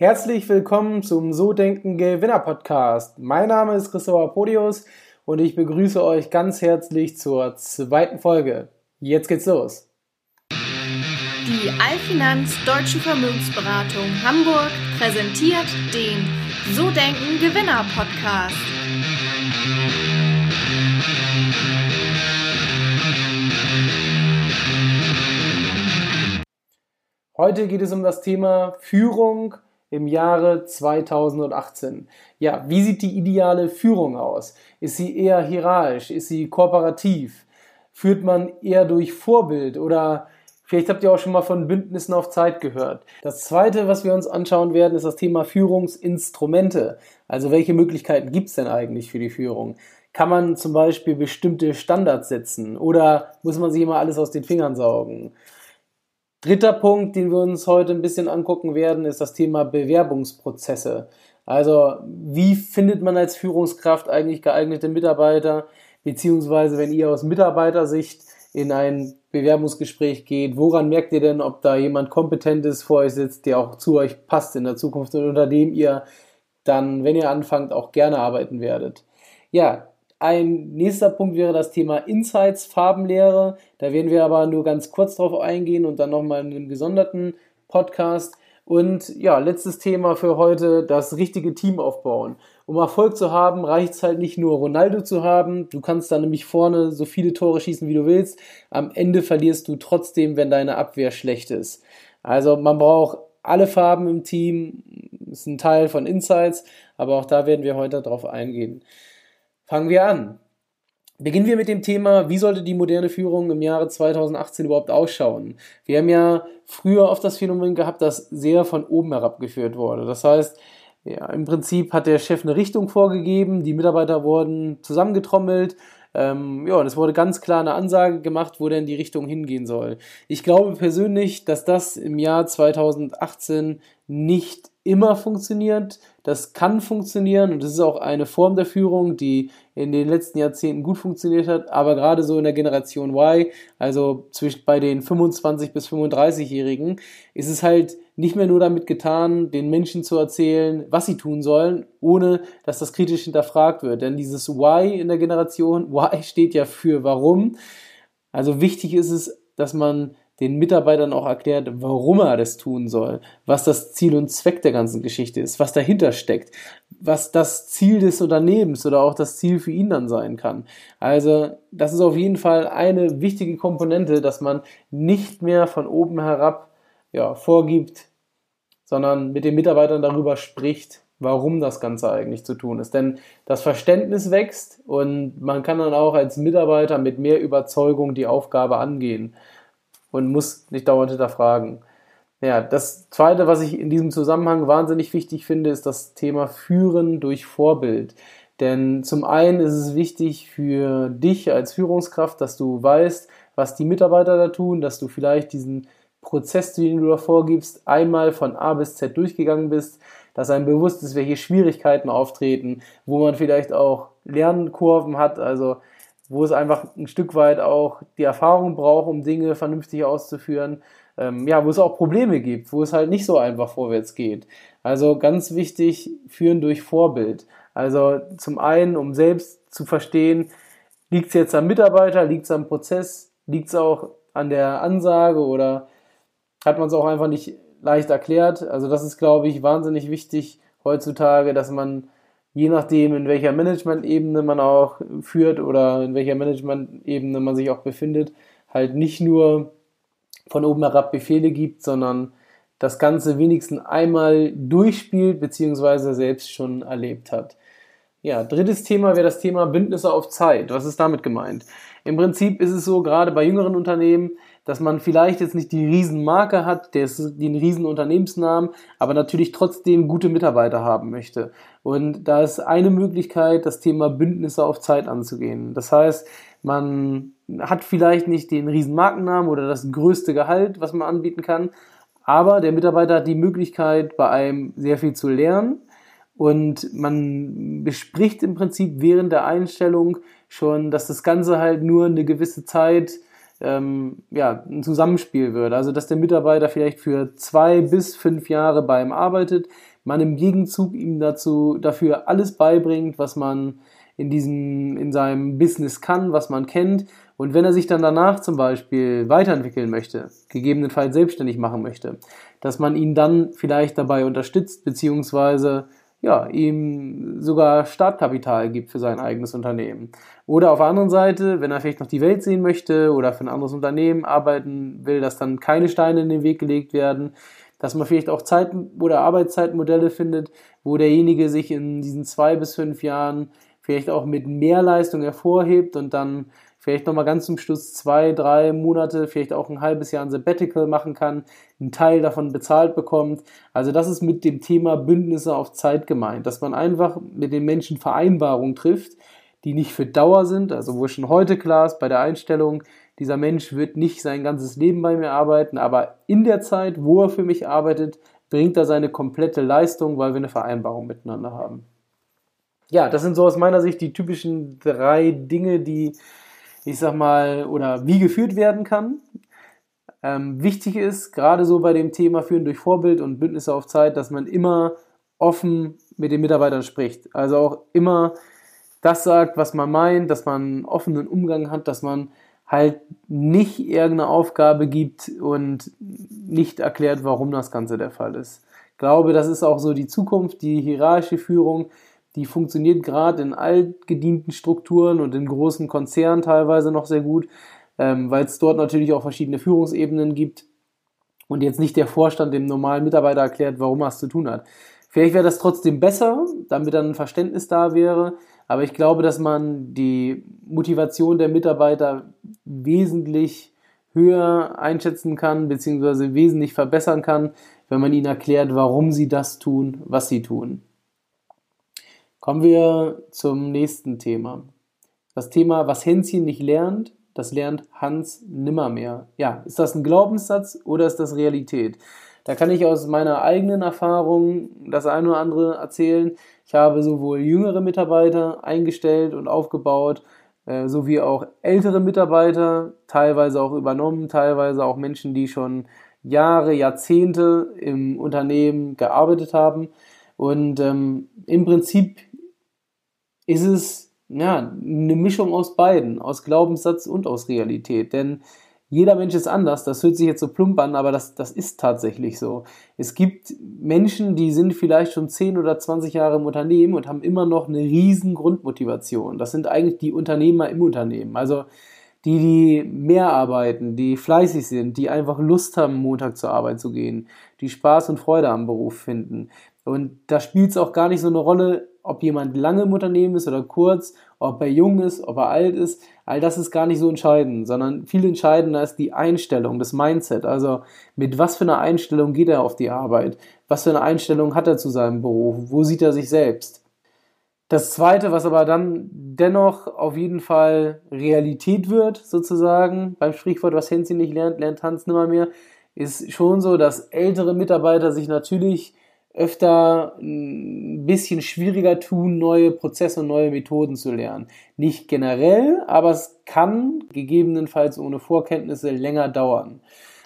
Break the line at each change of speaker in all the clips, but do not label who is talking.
Herzlich willkommen zum So Denken Gewinner Podcast. Mein Name ist Christopher Podius und ich begrüße euch ganz herzlich zur zweiten Folge. Jetzt geht's los.
Die Allfinanz Deutsche Vermögensberatung Hamburg präsentiert den So Denken Gewinner Podcast.
Heute geht es um das Thema Führung im Jahre 2018. Ja, wie sieht die ideale Führung aus? Ist sie eher hierarchisch? Ist sie kooperativ? Führt man eher durch Vorbild oder vielleicht habt ihr auch schon mal von Bündnissen auf Zeit gehört. Das zweite, was wir uns anschauen werden, ist das Thema Führungsinstrumente. Also welche Möglichkeiten gibt es denn eigentlich für die Führung? Kann man zum Beispiel bestimmte Standards setzen oder muss man sich immer alles aus den Fingern saugen? Dritter Punkt, den wir uns heute ein bisschen angucken werden, ist das Thema Bewerbungsprozesse. Also wie findet man als Führungskraft eigentlich geeignete Mitarbeiter, beziehungsweise wenn ihr aus Mitarbeitersicht in ein Bewerbungsgespräch geht, woran merkt ihr denn, ob da jemand kompetent ist, vor euch sitzt, der auch zu euch passt in der Zukunft und unter dem ihr dann, wenn ihr anfangt, auch gerne arbeiten werdet? Ja, ein nächster Punkt wäre das Thema Insights, Farbenlehre. Da werden wir aber nur ganz kurz drauf eingehen und dann nochmal in einem gesonderten Podcast. Und ja, letztes Thema für heute, das richtige Team aufbauen. Um Erfolg zu haben, reicht es halt nicht nur Ronaldo zu haben. Du kannst dann nämlich vorne so viele Tore schießen, wie du willst. Am Ende verlierst du trotzdem, wenn deine Abwehr schlecht ist. Also man braucht alle Farben im Team. Ist ein Teil von Insights, aber auch da werden wir heute drauf eingehen. Fangen wir an. Beginnen wir mit dem Thema, wie sollte die moderne Führung im Jahre 2018 überhaupt ausschauen? Wir haben ja früher oft das Phänomen gehabt, dass sehr von oben herab geführt wurde. Das heißt, ja, im Prinzip hat der Chef eine Richtung vorgegeben, die Mitarbeiter wurden zusammengetrommelt ähm, ja, und es wurde ganz klar eine Ansage gemacht, wo denn die Richtung hingehen soll. Ich glaube persönlich, dass das im Jahr 2018 nicht immer funktioniert. Das kann funktionieren und es ist auch eine Form der Führung, die in den letzten Jahrzehnten gut funktioniert hat, aber gerade so in der Generation Y, also zwischen bei den 25 bis 35-Jährigen, ist es halt nicht mehr nur damit getan, den Menschen zu erzählen, was sie tun sollen, ohne dass das kritisch hinterfragt wird. Denn dieses Why in der Generation, Why steht ja für warum. Also wichtig ist es, dass man den Mitarbeitern auch erklärt, warum er das tun soll, was das Ziel und Zweck der ganzen Geschichte ist, was dahinter steckt, was das Ziel des Unternehmens oder auch das Ziel für ihn dann sein kann. Also das ist auf jeden Fall eine wichtige Komponente, dass man nicht mehr von oben herab ja, vorgibt, sondern mit den Mitarbeitern darüber spricht, warum das Ganze eigentlich zu tun ist. Denn das Verständnis wächst und man kann dann auch als Mitarbeiter mit mehr Überzeugung die Aufgabe angehen und muss nicht dauernd hinterfragen. Ja, das zweite, was ich in diesem Zusammenhang wahnsinnig wichtig finde, ist das Thema Führen durch Vorbild. Denn zum einen ist es wichtig für dich als Führungskraft, dass du weißt, was die Mitarbeiter da tun, dass du vielleicht diesen Prozess, den du da vorgibst, einmal von A bis Z durchgegangen bist, dass einem bewusst ist, welche Schwierigkeiten auftreten, wo man vielleicht auch Lernkurven hat, also wo es einfach ein Stück weit auch die Erfahrung braucht, um Dinge vernünftig auszuführen, ähm, ja, wo es auch Probleme gibt, wo es halt nicht so einfach vorwärts geht. Also ganz wichtig, führen durch Vorbild. Also zum einen, um selbst zu verstehen, liegt es jetzt am Mitarbeiter, liegt es am Prozess, liegt es auch an der Ansage oder hat man es auch einfach nicht leicht erklärt. Also das ist, glaube ich, wahnsinnig wichtig heutzutage, dass man je nachdem, in welcher Management-Ebene man auch führt oder in welcher Management-Ebene man sich auch befindet, halt nicht nur von oben herab Befehle gibt, sondern das Ganze wenigstens einmal durchspielt beziehungsweise selbst schon erlebt hat. Ja, drittes Thema wäre das Thema Bündnisse auf Zeit. Was ist damit gemeint? Im Prinzip ist es so, gerade bei jüngeren Unternehmen, dass man vielleicht jetzt nicht die Riesenmarke hat, den riesen Unternehmensnamen, aber natürlich trotzdem gute Mitarbeiter haben möchte. Und da ist eine Möglichkeit, das Thema Bündnisse auf Zeit anzugehen. Das heißt, man hat vielleicht nicht den riesen Markennamen oder das größte Gehalt, was man anbieten kann, aber der Mitarbeiter hat die Möglichkeit, bei einem sehr viel zu lernen und man bespricht im Prinzip während der Einstellung schon, dass das Ganze halt nur eine gewisse Zeit ähm, ja, ein Zusammenspiel wird. Also dass der Mitarbeiter vielleicht für zwei bis fünf Jahre bei ihm arbeitet, man im Gegenzug ihm dazu, dafür alles beibringt, was man in diesem, in seinem Business kann, was man kennt. Und wenn er sich dann danach zum Beispiel weiterentwickeln möchte, gegebenenfalls selbstständig machen möchte, dass man ihn dann vielleicht dabei unterstützt, beziehungsweise ja, ihm sogar Startkapital gibt für sein eigenes Unternehmen. Oder auf der anderen Seite, wenn er vielleicht noch die Welt sehen möchte oder für ein anderes Unternehmen arbeiten will, dass dann keine Steine in den Weg gelegt werden, dass man vielleicht auch Zeiten oder Arbeitszeitmodelle findet, wo derjenige sich in diesen zwei bis fünf Jahren vielleicht auch mit mehr Leistung hervorhebt und dann vielleicht nochmal ganz zum Schluss zwei, drei Monate, vielleicht auch ein halbes Jahr ein Sabbatical machen kann, einen Teil davon bezahlt bekommt. Also das ist mit dem Thema Bündnisse auf Zeit gemeint, dass man einfach mit den Menschen Vereinbarungen trifft, die nicht für Dauer sind, also wo schon heute klar ist bei der Einstellung, dieser Mensch wird nicht sein ganzes Leben bei mir arbeiten, aber in der Zeit, wo er für mich arbeitet, bringt er seine komplette Leistung, weil wir eine Vereinbarung miteinander haben. Ja, das sind so aus meiner Sicht die typischen drei Dinge, die ich sag mal, oder wie geführt werden kann. Ähm, wichtig ist, gerade so bei dem Thema Führen durch Vorbild und Bündnisse auf Zeit, dass man immer offen mit den Mitarbeitern spricht. Also auch immer das sagt, was man meint, dass man einen offenen Umgang hat, dass man halt nicht irgendeine Aufgabe gibt und nicht erklärt, warum das Ganze der Fall ist. Ich glaube, das ist auch so die Zukunft, die hierarchische Führung, die funktioniert gerade in altgedienten Strukturen und in großen Konzernen teilweise noch sehr gut, ähm, weil es dort natürlich auch verschiedene Führungsebenen gibt und jetzt nicht der Vorstand dem normalen Mitarbeiter erklärt, warum er es zu tun hat. Vielleicht wäre das trotzdem besser, damit dann ein Verständnis da wäre, aber ich glaube, dass man die Motivation der Mitarbeiter wesentlich höher einschätzen kann, beziehungsweise wesentlich verbessern kann, wenn man ihnen erklärt, warum sie das tun, was sie tun. Kommen wir zum nächsten Thema. Das Thema, was Hänschen nicht lernt, das lernt Hans nimmermehr. Ja, ist das ein Glaubenssatz oder ist das Realität? Da kann ich aus meiner eigenen Erfahrung das eine oder andere erzählen. Ich habe sowohl jüngere Mitarbeiter eingestellt und aufgebaut, äh, sowie auch ältere Mitarbeiter, teilweise auch übernommen, teilweise auch Menschen, die schon Jahre, Jahrzehnte im Unternehmen gearbeitet haben. Und ähm, im Prinzip ist es ja, eine Mischung aus beiden, aus Glaubenssatz und aus Realität. Denn jeder Mensch ist anders, das hört sich jetzt so plump an, aber das, das ist tatsächlich so. Es gibt Menschen, die sind vielleicht schon 10 oder 20 Jahre im Unternehmen und haben immer noch eine riesen Grundmotivation. Das sind eigentlich die Unternehmer im Unternehmen. Also die, die mehr arbeiten, die fleißig sind, die einfach Lust haben, Montag zur Arbeit zu gehen, die Spaß und Freude am Beruf finden. Und da spielt es auch gar nicht so eine Rolle, ob jemand lange im Unternehmen ist oder kurz, ob er jung ist, ob er alt ist, all das ist gar nicht so entscheidend, sondern viel entscheidender ist die Einstellung, das Mindset. Also mit was für einer Einstellung geht er auf die Arbeit? Was für eine Einstellung hat er zu seinem Beruf? Wo sieht er sich selbst? Das zweite, was aber dann dennoch auf jeden Fall Realität wird, sozusagen, beim Sprichwort, was Hänschen nicht lernt, lernt Hans nimmer mehr, ist schon so, dass ältere Mitarbeiter sich natürlich öfter ein bisschen schwieriger tun, neue Prozesse und neue Methoden zu lernen. Nicht generell, aber es kann gegebenenfalls ohne Vorkenntnisse länger dauern.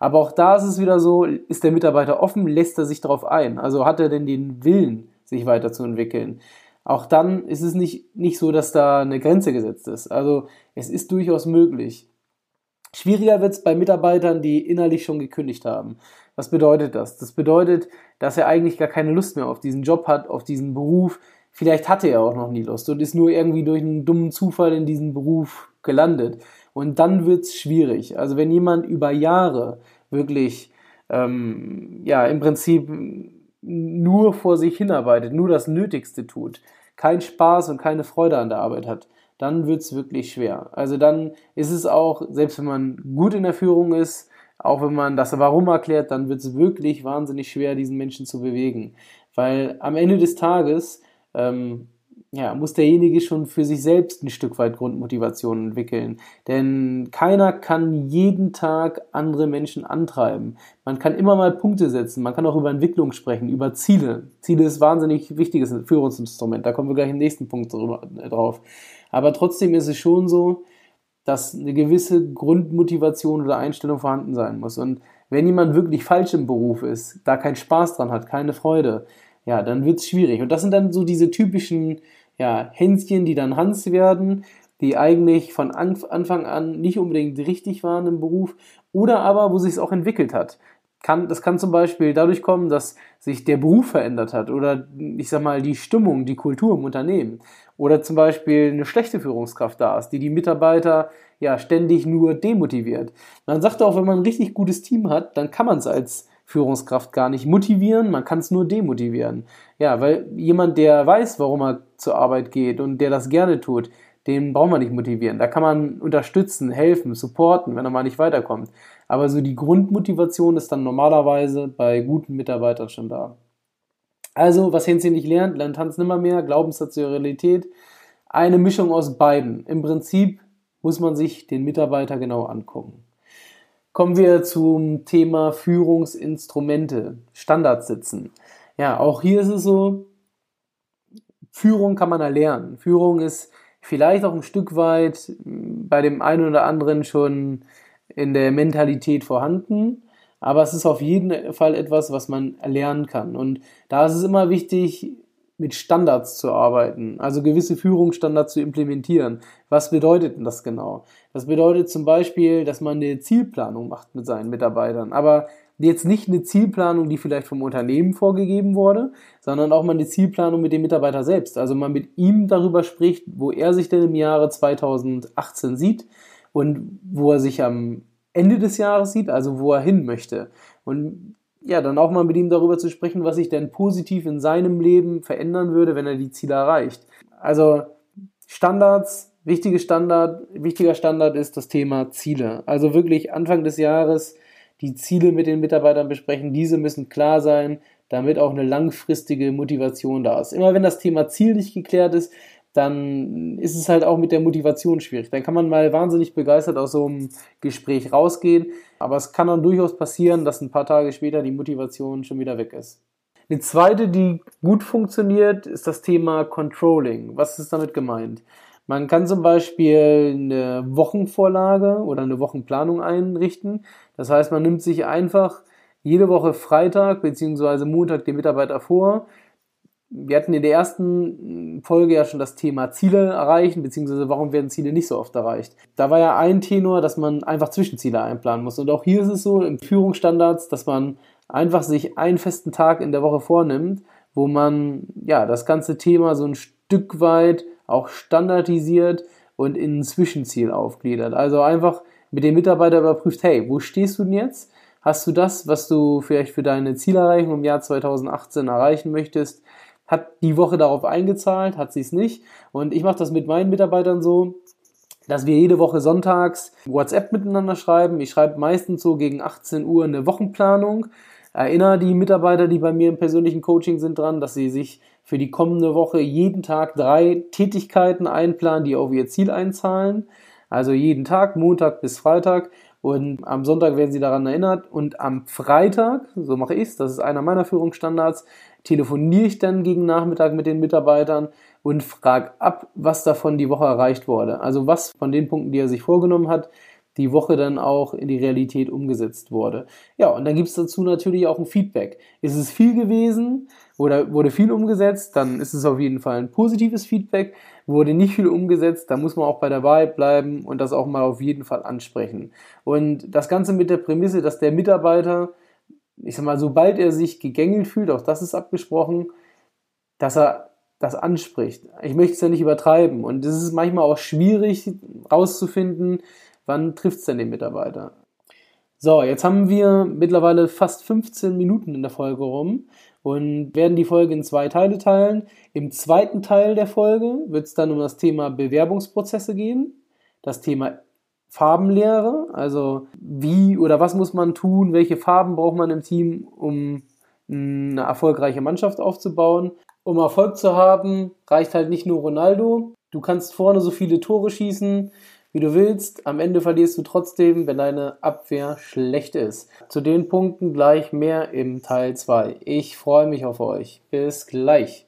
Aber auch da ist es wieder so, ist der Mitarbeiter offen, lässt er sich darauf ein? Also hat er denn den Willen, sich weiterzuentwickeln? Auch dann ist es nicht, nicht so, dass da eine Grenze gesetzt ist. Also es ist durchaus möglich. Schwieriger wird es bei Mitarbeitern, die innerlich schon gekündigt haben. Was bedeutet das? Das bedeutet, dass er eigentlich gar keine Lust mehr auf diesen Job hat, auf diesen Beruf. Vielleicht hatte er auch noch nie Lust und ist nur irgendwie durch einen dummen Zufall in diesen Beruf gelandet. Und dann wird es schwierig. Also wenn jemand über Jahre wirklich, ähm, ja, im Prinzip nur vor sich hinarbeitet, nur das Nötigste tut, keinen Spaß und keine Freude an der Arbeit hat, dann wird es wirklich schwer. Also dann ist es auch, selbst wenn man gut in der Führung ist, auch wenn man das Warum erklärt, dann wird es wirklich wahnsinnig schwer, diesen Menschen zu bewegen. Weil am Ende des Tages ähm, ja, muss derjenige schon für sich selbst ein Stück weit Grundmotivation entwickeln. Denn keiner kann jeden Tag andere Menschen antreiben. Man kann immer mal Punkte setzen, man kann auch über Entwicklung sprechen, über Ziele. Ziele ist wahnsinnig wichtiges Führungsinstrument, da kommen wir gleich im nächsten Punkt drauf. Aber trotzdem ist es schon so, dass eine gewisse Grundmotivation oder Einstellung vorhanden sein muss. Und wenn jemand wirklich falsch im Beruf ist, da keinen Spaß dran hat, keine Freude, ja, dann wird es schwierig. Und das sind dann so diese typischen ja, Hänschen, die dann Hans werden, die eigentlich von Anfang an nicht unbedingt richtig waren im Beruf oder aber wo sich es auch entwickelt hat. Kann, das kann zum Beispiel dadurch kommen, dass sich der Beruf verändert hat oder ich sag mal die Stimmung, die Kultur im Unternehmen oder zum Beispiel eine schlechte Führungskraft da ist, die die Mitarbeiter ja ständig nur demotiviert. Man sagt auch, wenn man ein richtig gutes Team hat, dann kann man es als Führungskraft gar nicht motivieren, man kann es nur demotivieren. Ja, weil jemand, der weiß, warum er zur Arbeit geht und der das gerne tut, den braucht man nicht motivieren. Da kann man unterstützen, helfen, supporten, wenn er mal nicht weiterkommt. Aber so die Grundmotivation ist dann normalerweise bei guten Mitarbeitern schon da. Also, was Hänschen nicht lernt, lernt Hans nimmer mehr, Glaubenssatz zur Realität. Eine Mischung aus beiden. Im Prinzip muss man sich den Mitarbeiter genau angucken. Kommen wir zum Thema Führungsinstrumente, Standards sitzen. Ja, auch hier ist es so, Führung kann man erlernen. Führung ist vielleicht auch ein Stück weit bei dem einen oder anderen schon in der Mentalität vorhanden, aber es ist auf jeden Fall etwas, was man erlernen kann. Und da ist es immer wichtig, mit Standards zu arbeiten, also gewisse Führungsstandards zu implementieren. Was bedeutet denn das genau? Das bedeutet zum Beispiel, dass man eine Zielplanung macht mit seinen Mitarbeitern, aber jetzt nicht eine Zielplanung, die vielleicht vom Unternehmen vorgegeben wurde, sondern auch mal eine Zielplanung mit dem Mitarbeiter selbst. Also man mit ihm darüber spricht, wo er sich denn im Jahre 2018 sieht und wo er sich am Ende des Jahres sieht, also wo er hin möchte. Und ja, dann auch mal mit ihm darüber zu sprechen, was sich denn positiv in seinem Leben verändern würde, wenn er die Ziele erreicht. Also Standards, wichtige Standard, wichtiger Standard ist das Thema Ziele. Also wirklich Anfang des Jahres die Ziele mit den Mitarbeitern besprechen. Diese müssen klar sein, damit auch eine langfristige Motivation da ist. Immer wenn das Thema Ziel nicht geklärt ist, dann ist es halt auch mit der Motivation schwierig. Dann kann man mal wahnsinnig begeistert aus so einem Gespräch rausgehen, aber es kann dann durchaus passieren, dass ein paar Tage später die Motivation schon wieder weg ist. Eine zweite, die gut funktioniert, ist das Thema Controlling. Was ist damit gemeint? Man kann zum Beispiel eine Wochenvorlage oder eine Wochenplanung einrichten. Das heißt, man nimmt sich einfach jede Woche Freitag bzw. Montag den Mitarbeiter vor, wir hatten in der ersten Folge ja schon das Thema Ziele erreichen, beziehungsweise warum werden Ziele nicht so oft erreicht. Da war ja ein Tenor, dass man einfach Zwischenziele einplanen muss. Und auch hier ist es so im Führungsstandards, dass man einfach sich einen festen Tag in der Woche vornimmt, wo man ja das ganze Thema so ein Stück weit auch standardisiert und in ein Zwischenziel aufgliedert. Also einfach mit dem Mitarbeiter überprüft, hey, wo stehst du denn jetzt? Hast du das, was du vielleicht für deine Zielerreichung im Jahr 2018 erreichen möchtest? hat die Woche darauf eingezahlt, hat sie es nicht. Und ich mache das mit meinen Mitarbeitern so, dass wir jede Woche sonntags WhatsApp miteinander schreiben. Ich schreibe meistens so gegen 18 Uhr eine Wochenplanung. Erinnere die Mitarbeiter, die bei mir im persönlichen Coaching sind, dran, dass sie sich für die kommende Woche jeden Tag drei Tätigkeiten einplanen, die auf ihr Ziel einzahlen. Also jeden Tag, Montag bis Freitag. Und am Sonntag werden sie daran erinnert. Und am Freitag, so mache ich es, das ist einer meiner Führungsstandards, telefoniere ich dann gegen Nachmittag mit den Mitarbeitern und frage ab, was davon die Woche erreicht wurde. Also was von den Punkten, die er sich vorgenommen hat, die Woche dann auch in die Realität umgesetzt wurde. Ja, und dann gibt es dazu natürlich auch ein Feedback. Ist es viel gewesen oder wurde viel umgesetzt, dann ist es auf jeden Fall ein positives Feedback. Wurde nicht viel umgesetzt, da muss man auch bei der Wahrheit bleiben und das auch mal auf jeden Fall ansprechen. Und das Ganze mit der Prämisse, dass der Mitarbeiter ich sag mal, sobald er sich gegängelt fühlt, auch das ist abgesprochen, dass er das anspricht. Ich möchte es ja nicht übertreiben. Und es ist manchmal auch schwierig rauszufinden, wann trifft es denn den Mitarbeiter. So, jetzt haben wir mittlerweile fast 15 Minuten in der Folge rum und werden die Folge in zwei Teile teilen. Im zweiten Teil der Folge wird es dann um das Thema Bewerbungsprozesse gehen, das Thema Farbenlehre, also wie oder was muss man tun, welche Farben braucht man im Team, um eine erfolgreiche Mannschaft aufzubauen. Um Erfolg zu haben, reicht halt nicht nur Ronaldo. Du kannst vorne so viele Tore schießen, wie du willst. Am Ende verlierst du trotzdem, wenn deine Abwehr schlecht ist. Zu den Punkten gleich mehr im Teil 2. Ich freue mich auf euch. Bis gleich.